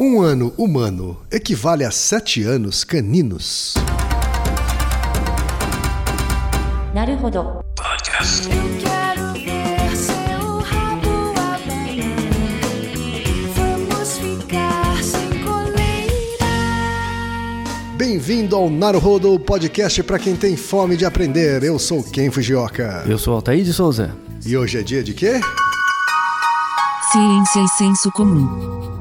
Um ano humano equivale a sete anos caninos. Naruhodo. Podcast. Bem-vindo ao Naruhodo Podcast para quem tem fome de aprender. Eu sou Ken Fujioka. Eu sou Altair de Souza. E hoje é dia de quê? Ciência e senso comum.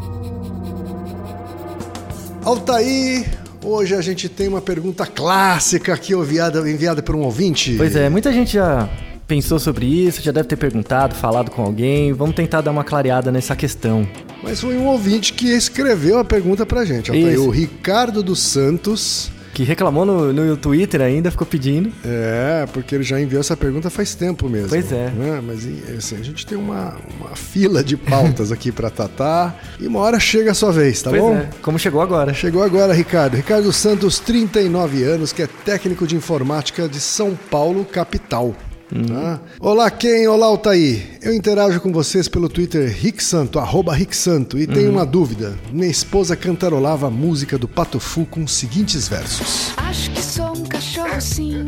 Altair, hoje a gente tem uma pergunta clássica aqui enviada, enviada por um ouvinte. Pois é, muita gente já pensou sobre isso, já deve ter perguntado, falado com alguém. Vamos tentar dar uma clareada nessa questão. Mas foi um ouvinte que escreveu a pergunta pra gente. Altair. O Ricardo dos Santos. Que reclamou no, no Twitter ainda, ficou pedindo. É, porque ele já enviou essa pergunta faz tempo mesmo. Pois é. né? Mas assim, a gente tem uma, uma fila de pautas aqui pra tratar e uma hora chega a sua vez, tá pois bom? é, como chegou agora. Chegou agora, Ricardo. Ricardo Santos, 39 anos, que é técnico de informática de São Paulo, capital. Tá? Olá, quem? Olá, Altair. Eu interajo com vocês pelo Twitter Ricksanto, arroba Ricksanto, e tenho uma dúvida. Minha esposa cantarolava a música do Patofu com os seguintes versos. Acho que sou um cachorro, sim.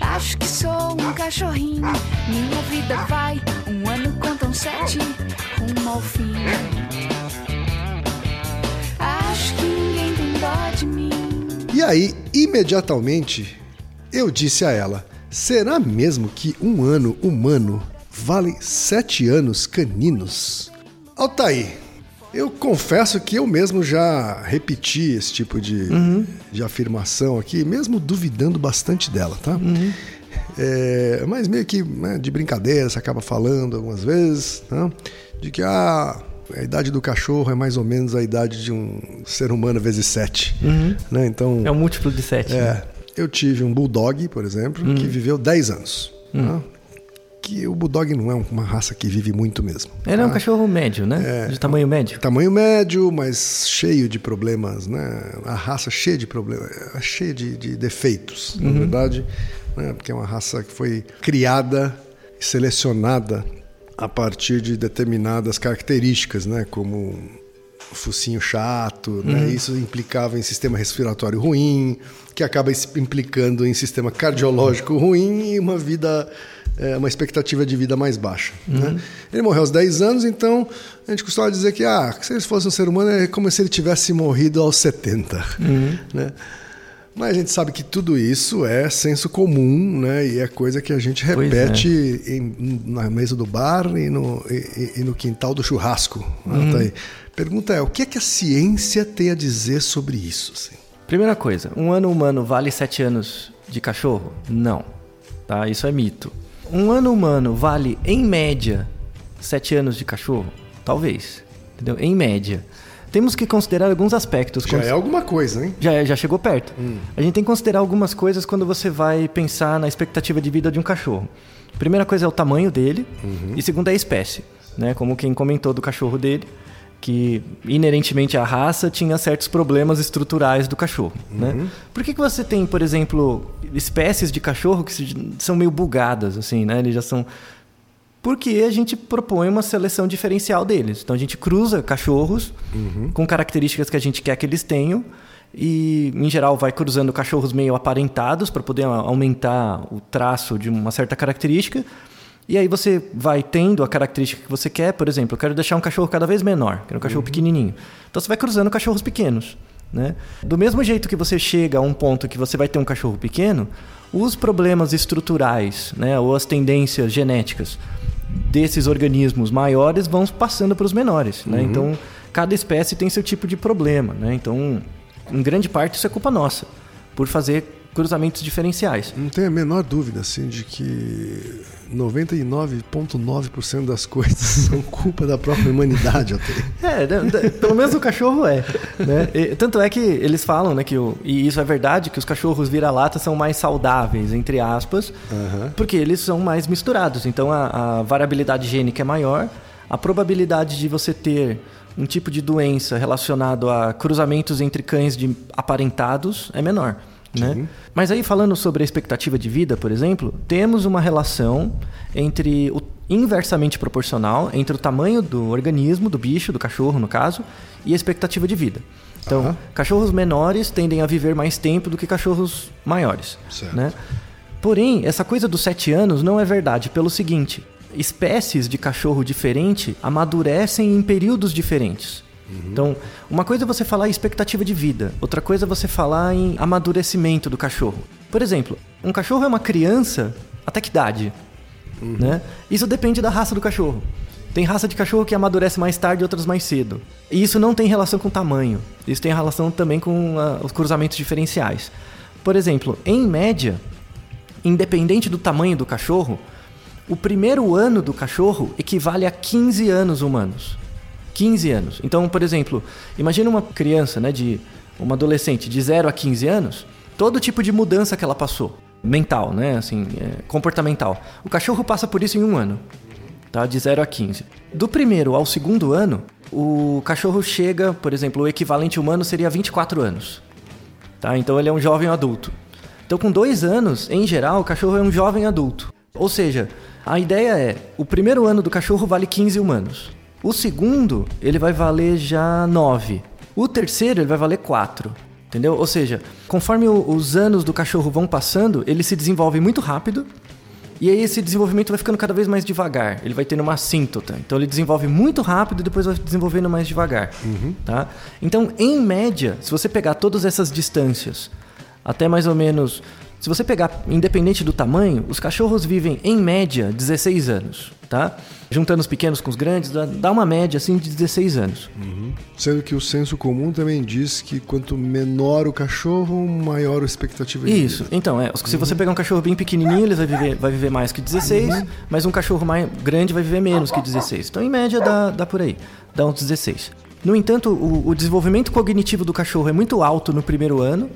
Acho que sou um cachorrinho. Minha vida vai, um ano contam sete, rumo ao fim. Acho que ninguém tem dó de mim. E aí, imediatamente, eu disse a ela: será mesmo que um ano humano vale sete anos caninos? Altair, eu confesso que eu mesmo já repeti esse tipo de, de afirmação aqui, mesmo duvidando bastante dela, tá? É, mas meio que né, de brincadeira, você acaba falando algumas vezes, né? De que ah, a idade do cachorro é mais ou menos a idade de um ser humano vezes sete. Né? Então, É um múltiplo de 7. é, eu tive um bulldog, por exemplo, que viveu 10 anos. né? Que o bulldog não é uma raça que vive muito mesmo. Ele é um tá? cachorro médio, né? de tamanho médio. Tamanho médio, mas cheio de problemas, né? A raça cheia de problemas, é cheia de, de defeitos, na verdade, né? Porque é uma raça que foi criada e selecionada a partir de determinadas características, né? Como focinho chato, né? Isso implicava em sistema respiratório ruim, que acaba implicando em sistema cardiológico ruim e uma vida, é, uma expectativa de vida mais baixa. Né? Ele morreu aos 10 anos, então a gente costuma dizer que ah, se ele fosse um ser humano é como se ele tivesse morrido aos 70. Né? Mas a gente sabe que tudo isso é senso comum, né? E é coisa que a gente é. repete em- na mesa do bar e no, e- e no quintal do churrasco. né? Tá aí. Pergunta é, o que, é que a ciência tem a dizer sobre isso? assim? Primeira coisa, um ano humano vale 7 anos de cachorro? Não. Tá? Isso é mito. Um ano humano vale, em média, 7 anos de cachorro? Talvez. Entendeu? Em média. Temos que considerar alguns aspectos. Já quando- é alguma coisa, hein? já, já chegou perto. A gente tem que considerar algumas coisas quando você vai pensar na expectativa de vida de um cachorro. Primeira coisa é o tamanho dele e segunda é a espécie, né? Como quem comentou do cachorro dele, que inerentemente à raça tinha certos problemas estruturais do cachorro, né? Por que, que você tem, por exemplo, espécies de cachorro que são meio bugadas, assim, né? Eles já são porque a gente propõe uma seleção diferencial deles. Então a gente cruza cachorros com características que a gente quer que eles tenham e, em geral, vai cruzando cachorros meio aparentados para poder aumentar o traço de uma certa característica. E aí você vai tendo a característica que você quer. Por exemplo, eu quero deixar um cachorro cada vez menor, quero um cachorro pequenininho. Então você vai cruzando cachorros pequenos. Né? Do mesmo jeito que você chega a um ponto que você vai ter um cachorro pequeno, os problemas estruturais né, ou as tendências genéticas desses organismos maiores vão passando para os menores. Né? Então, cada espécie tem seu tipo de problema. Né? Então, em grande parte, isso é culpa nossa, por fazer cruzamentos diferenciais. Não tenho a menor dúvida, assim, de que 99,9% das coisas são culpa da própria humanidade, até. É, pelo menos o cachorro é. Né? E tanto é que eles falam, né, que o, e isso é verdade, que os cachorros vira-lata são mais saudáveis, entre aspas, porque eles são mais misturados. Então a, a variabilidade gênica é maior, a probabilidade de você ter um tipo de doença relacionado a cruzamentos entre cães de aparentados é menor. Né? Mas aí falando sobre a expectativa de vida, por exemplo, temos uma relação entre o inversamente proporcional entre o tamanho do organismo, do bicho, do cachorro no caso, e a expectativa de vida. Então, Aham. cachorros menores tendem a viver mais tempo do que cachorros maiores. Certo. Né? Porém, essa coisa dos sete anos não é verdade pelo seguinte: espécies de cachorro diferente amadurecem em períodos diferentes. Então, uma coisa é você falar em expectativa de vida, outra coisa é você falar em amadurecimento do cachorro. Por exemplo, um cachorro é uma criança até que idade? Né? Isso depende da raça do cachorro. Tem raça de cachorro que amadurece mais tarde, outras mais cedo. E isso não tem relação com tamanho. Isso tem relação também com ah, os cruzamentos diferenciais. Por exemplo, em média, independente do tamanho do cachorro, o primeiro ano do cachorro equivale a 15 anos humanos. 15 anos. Então, por exemplo, imagina uma criança, né, de uma adolescente de 0 a 15 anos, todo tipo de mudança que ela passou, mental, né, assim, é, comportamental. O cachorro passa por isso em um ano, tá? De 0 a 15. Do primeiro ao segundo ano, o cachorro chega, por exemplo, o equivalente humano seria 24 anos. Tá? Então ele é um jovem adulto. Então, com dois anos, em geral, o cachorro é um jovem adulto. Ou seja, a ideia é: o primeiro ano do cachorro vale 15 humanos. O segundo, ele vai valer já 9. O terceiro, ele vai valer 4. Entendeu? Ou seja, conforme o- os anos do cachorro vão passando, ele se desenvolve muito rápido. E aí esse desenvolvimento vai ficando cada vez mais devagar. Ele vai tendo uma assíntota. Então ele desenvolve muito rápido e depois vai desenvolvendo mais devagar. Tá? Então, em média, se você pegar todas essas distâncias, até mais ou menos. Se você pegar, independente do tamanho, os cachorros vivem, em média, 16 anos. Tá? Juntando os pequenos com os grandes, dá- uma média assim de 16 anos. Sendo que o senso comum também diz que quanto menor o cachorro, maior a expectativa de Isso. vida. Então, é, se você pegar um cachorro bem pequenininho, ele vai viver, vai viver mais que 16, mas um cachorro mais grande vai viver menos que 16. Então, em média, dá, dá por aí. Dá uns 16. No entanto, o, o desenvolvimento cognitivo do cachorro é muito alto no primeiro ano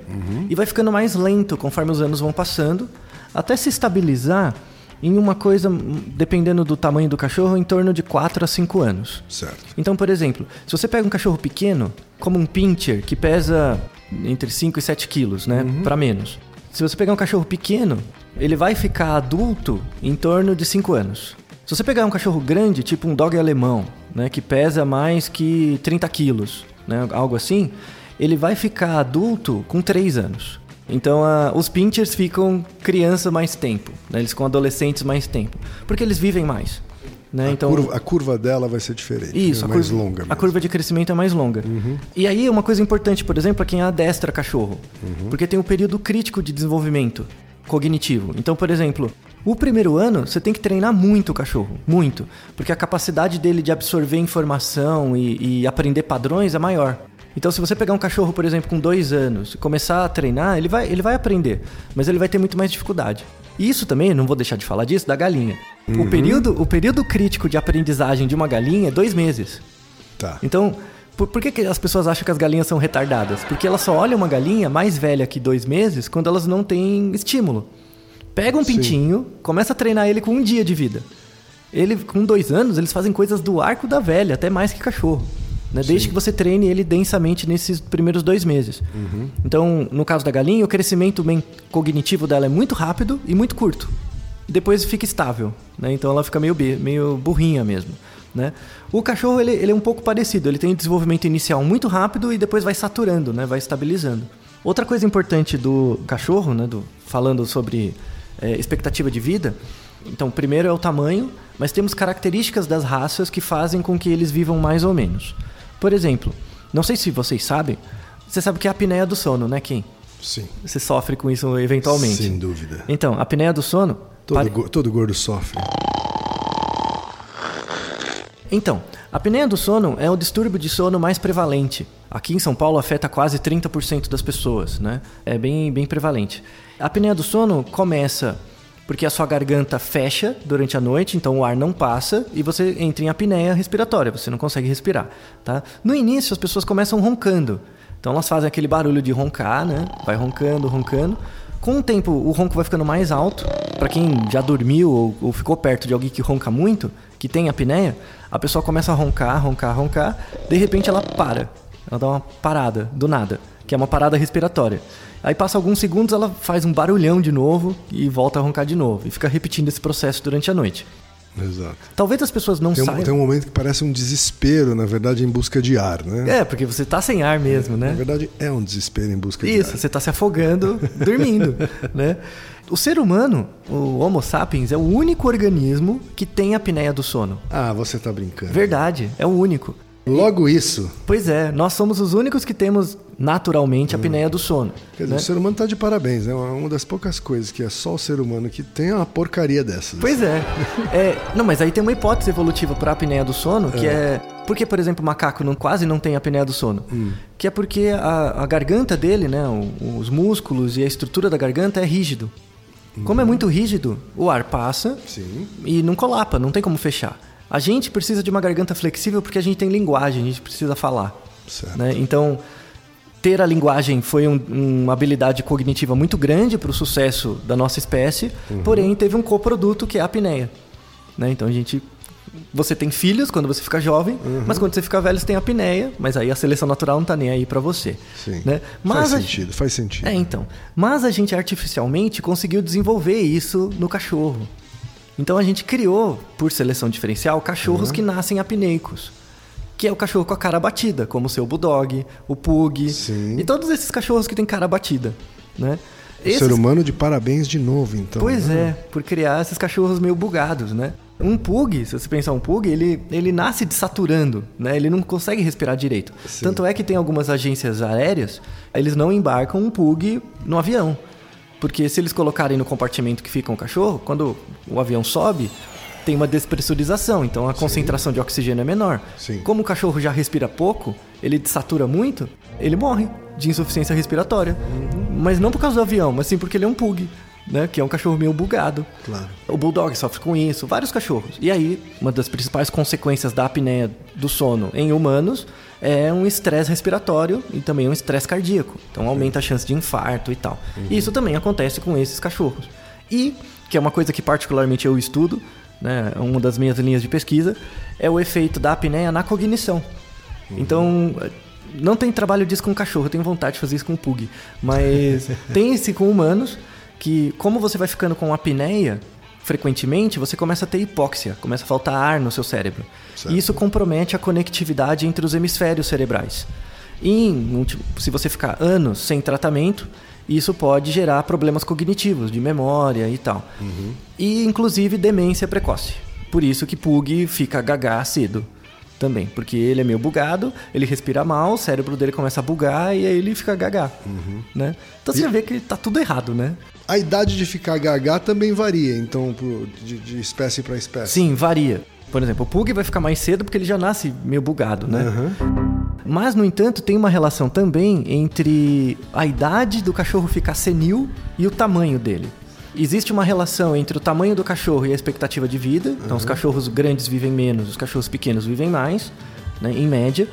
e vai ficando mais lento conforme os anos vão passando, até se estabilizar em uma coisa, hum, dependendo do tamanho do cachorro, em torno de 4 a 5 anos. Certo. Então, por exemplo, se você pega um cachorro pequeno, como um pincher, que pesa entre 5 e 7 quilos, né? Pra menos. Se você pegar um cachorro pequeno, ele vai ficar adulto em torno de 5 anos. Se você pegar um cachorro grande, tipo um dog alemão, né? Que pesa mais que 30 quilos, né? Algo assim, ele vai ficar adulto com 3 anos. Então, a- os pinchers ficam criança mais tempo, né? Eles ficam adolescentes mais tempo. Porque eles vivem mais. Né? a, Então, curva, a curva dela vai ser diferente. isso, é a mais curva, longa. A mesmo. curva de crescimento é mais longa. E aí, uma coisa importante, por exemplo, é quem adestra cachorro. Porque tem um período crítico de desenvolvimento cognitivo. Então, por exemplo, o primeiro ano você tem que treinar muito o cachorro. Muito. Porque a capacidade dele de absorver informação e, e aprender padrões é maior. Então, se você pegar um cachorro, por exemplo, com dois anos e começar a treinar, ele vai, ele vai aprender, mas ele vai ter muito mais dificuldade. E isso também, não vou deixar de falar disso, da galinha. O, período, o período crítico de aprendizagem de uma galinha é dois meses. Tá. Então, por, por que, que as pessoas acham que as galinhas são retardadas? Porque elas só olham uma galinha mais velha que dois meses quando elas não têm estímulo. Pega um Sim. pintinho, começa a treinar ele com um dia de vida. Ele, com dois anos, eles fazem coisas do arco da velha, até mais que cachorro. Né? Desde que você treine ele densamente nesses primeiros dois meses. Então, no caso da galinha, o crescimento men- cognitivo dela é muito rápido e muito curto. Depois fica estável, né? Então ela fica meio, meio burrinha mesmo, né? O cachorro, ele, ele é um pouco parecido. Ele tem um desenvolvimento inicial muito rápido e depois vai saturando, né? Vai estabilizando. Outra coisa importante do cachorro, né? Do, falando sobre é, expectativa de vida. Então, primeiro é o tamanho, mas temos características das raças que fazem com que eles vivam mais ou menos. Por exemplo, não sei se vocês sabem, você sabe o que é a apneia do sono, né, Kim? Sim. Você sofre com isso eventualmente. Sem dúvida. Então, a apneia do sono. Todo, pare- todo gordo sofre. Então, a apneia do sono é o distúrbio de sono mais prevalente. Aqui em São Paulo afeta quase 30% das pessoas, né? É bem, bem prevalente. A apneia do sono começa porque a sua garganta fecha durante a noite, então o ar não passa e você entra em apneia respiratória, você não consegue respirar, tá? No início as pessoas começam roncando. Então elas fazem aquele barulho de roncar, né? Vai roncando, roncando. Com o tempo, o ronco vai ficando mais alto. Para quem já dormiu ou, ou ficou perto de alguém que ronca muito, que tem apneia, a pessoa começa a roncar, roncar, roncar. De repente ela para. Ela dá uma parada, do nada, que é uma parada respiratória. Aí passa alguns segundos, ela faz um barulhão de novo e volta a roncar de novo. E fica repetindo esse processo durante a noite. Exato. Talvez as pessoas não Tem saibam. tem um momento que parece um desespero, na verdade, em busca de ar, né? É, porque você tá sem ar mesmo, né? Na verdade, é um desespero em busca de Isso, ar. você está se afogando dormindo, né? O ser humano, o Homo sapiens, é o único organismo que tem a apneia do sono. Ah, você tá brincando. Verdade, é o único. Logo isso. Pois é, nós somos os únicos que temos naturalmente a apneia do sono. Quer dizer, né? o ser humano tá de parabéns, né? Uma das poucas coisas que é só o ser humano que tem é uma porcaria dessas. Pois é. É, Não, mas aí tem uma hipótese evolutiva para a apneia do sono, que é. Por que, por exemplo, o macaco não, quase não tem apneia do sono? Que é porque a, a garganta dele, né, o- os músculos e a estrutura da garganta é rígido. Como é muito rígido, o ar passa Sim. e não colapa, não tem como fechar. A gente precisa de uma garganta flexível porque a gente tem linguagem, a gente precisa falar. Né? Então, ter a linguagem foi um- uma habilidade cognitiva muito grande para o sucesso da nossa espécie, porém teve um coproduto que é a apneia. Né? Então a gente. Você tem filhos quando você fica jovem, mas quando você fica velho você tem apneia, mas aí a seleção natural não tá nem aí para você. Sim. Né? Mas faz sentido, faz sentido. é, então. Mas a gente artificialmente conseguiu desenvolver isso no cachorro. Então a gente criou, por seleção diferencial, cachorros que nascem apneicos. Que é o cachorro com a cara batida, como o seu bulldog, o pug. Sim. E todos esses cachorros que têm cara batida, né? O ser humano de parabéns de novo, então. Pois né? é, por criar esses cachorros meio bugados, né? Um pug, se você pensar um pug, ele, ele nasce desaturando, né? Ele não consegue respirar direito. Sim. Tanto é que tem algumas agências aéreas, eles não embarcam um pug no avião. Porque se eles colocarem no compartimento que fica o cachorro, quando o avião sobe, tem uma despressurização, então a concentração de oxigênio é menor. Sim. Como o cachorro já respira pouco, ele desatura muito, ele morre de insuficiência respiratória. Mas não por causa do avião, mas sim porque ele é um pug, né? Que é um cachorro meio bugado. Claro. O bulldog sofre com isso, vários cachorros. E aí, uma das principais consequências da apneia do sono em humanos é um estresse respiratório e também um estresse cardíaco. Então aumenta a chance de infarto e tal. E isso também acontece com esses cachorros. E, que é uma coisa que particularmente eu estudo, né, uma das minhas linhas de pesquisa, é o efeito da apneia na cognição. Então, não tem trabalho disso com cachorro, eu tenho vontade de fazer isso com pug. Mas tem esse com humanos, que como você vai ficando com apneia frequentemente, você começa a ter hipóxia, começa a faltar ar no seu cérebro. Certo. E isso compromete a conectividade entre os hemisférios cerebrais. E se você ficar anos sem tratamento, isso pode gerar problemas cognitivos, de memória e tal. E inclusive demência precoce. Por isso que Pug fica gagá cedo também, porque ele é meio bugado, ele respira mal, o cérebro dele começa a bugar e aí ele fica gagá, né? Então você já vê que tá tudo errado, né? A idade de ficar gaga também varia, então, de, de espécie para espécie. Sim, varia. Por exemplo, o Pug vai ficar mais cedo porque ele já nasce meio bugado, né? Mas, no entanto, tem uma relação também entre a idade do cachorro ficar senil e o tamanho dele. Existe uma relação entre o tamanho do cachorro e a expectativa de vida. Então, os cachorros grandes vivem menos, os cachorros pequenos vivem mais, né, em média.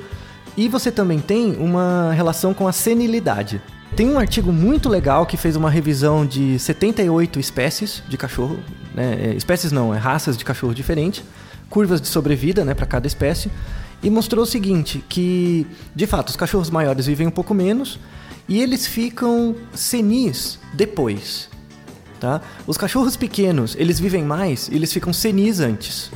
E você também tem uma relação com a senilidade. Tem um artigo muito legal que fez uma revisão de 78 espécies de cachorro, né, é, espécies não, é raças de cachorro diferentes, curvas de sobrevida, né, para cada espécie, e mostrou o seguinte, que de fato os cachorros maiores vivem um pouco menos e eles ficam senis depois. Tá? Os cachorros pequenos, eles vivem mais e eles ficam senis antes.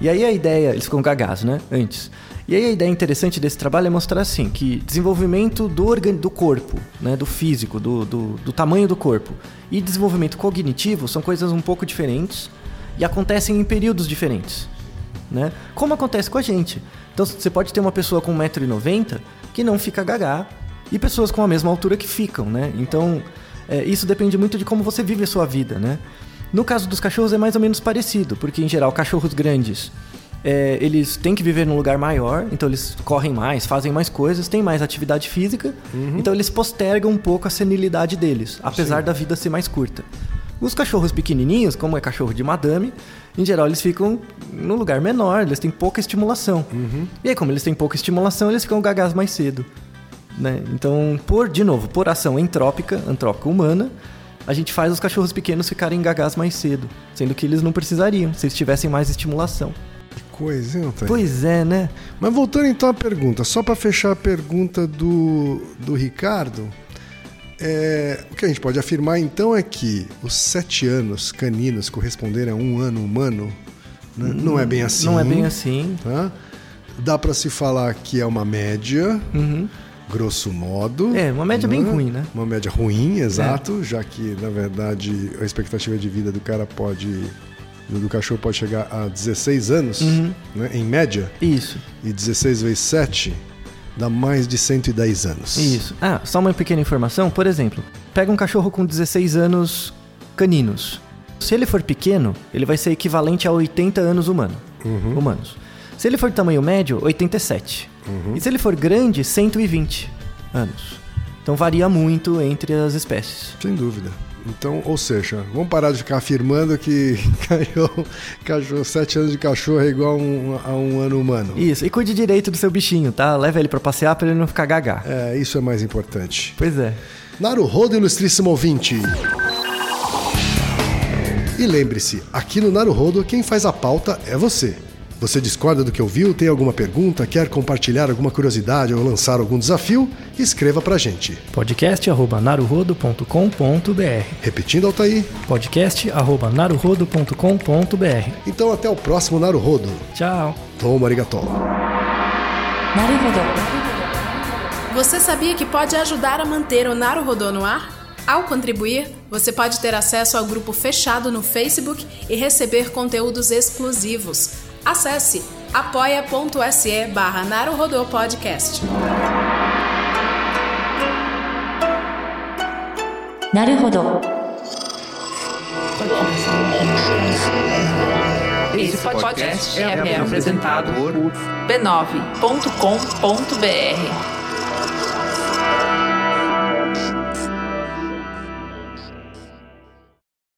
E aí a ideia, eles ficam gagás, né? Antes. E aí a ideia interessante desse trabalho é mostrar assim, que desenvolvimento do, organ... do corpo, né? do físico, do, do, do tamanho do corpo e desenvolvimento cognitivo são coisas um pouco diferentes e acontecem em períodos diferentes. Né? Como acontece com a gente. Então você pode ter uma pessoa com 1,90m que não fica gagá e pessoas com a mesma altura que ficam, né? Então é, isso depende muito de como você vive a sua vida, né? No caso dos cachorros é mais ou menos parecido, porque em geral cachorros grandes é, eles têm que viver num lugar maior, então eles correm mais, fazem mais coisas, têm mais atividade física, então eles postergam um pouco a senilidade deles, apesar da vida ser mais curta. Os cachorros pequenininhos, como é cachorro de madame, em geral eles ficam num lugar menor, eles têm pouca estimulação. E aí, como eles têm pouca estimulação, eles ficam gagás mais cedo. Né? Então, por, de novo, por ação entrópica, antrópica humana, a gente faz os cachorros pequenos ficarem gagás mais cedo, sendo que eles não precisariam, se eles tivessem mais estimulação. Que coisa, hein, Antônio? Pois é, né? Mas voltando então à pergunta, só para fechar a pergunta do, do Ricardo, é, o que a gente pode afirmar então é que os sete anos caninos corresponderem a um ano humano né? Não é bem assim. Não é bem assim. Tá? Dá para se falar que é uma média, grosso modo. É, uma média bem ruim, né? Uma média ruim, exato, já que na verdade a expectativa de vida do cara pode do cachorro pode chegar a 16 anos, né, em média, Isso, e 16 vezes 7 dá mais de 110 anos. isso. Ah, só uma pequena informação. Por exemplo, pega um cachorro com 16 anos caninos. Se ele for pequeno, ele vai ser equivalente a 80 anos humano, humanos. Se ele for de tamanho médio, 87. E se ele for grande, 120 anos. Então varia muito entre as espécies. Sem dúvida. Então, ou seja, vamos parar de ficar afirmando que cachorro, cachorro 7 anos de cachorro é igual a um, a um ano humano. Isso, e cuide direito do seu bichinho, tá? Leva ele pra passear pra ele não ficar gagá. É, isso é mais importante. Pois é. Naruhodo, ilustríssimo ouvinte. E lembre-se, aqui no Naruhodo, quem faz a pauta é você. Você discorda do que ouviu, tem alguma pergunta, quer compartilhar alguma curiosidade ou lançar algum desafio? Escreva pra gente. podcast@naruhodo.com.br. Repetindo, Altair. podcast@naruhodo.com.br. Então até o próximo Naruhodo. Tchau. Toma arigatou. Naruhodo. Você sabia que pode ajudar a manter o Naruhodo no ar? Ao contribuir, você pode ter acesso ao grupo fechado no Facebook e receber conteúdos exclusivos Acesse apoia.se barra Podcast. Naruhodo. Esse podcast é, é apresentado por b9.com.br.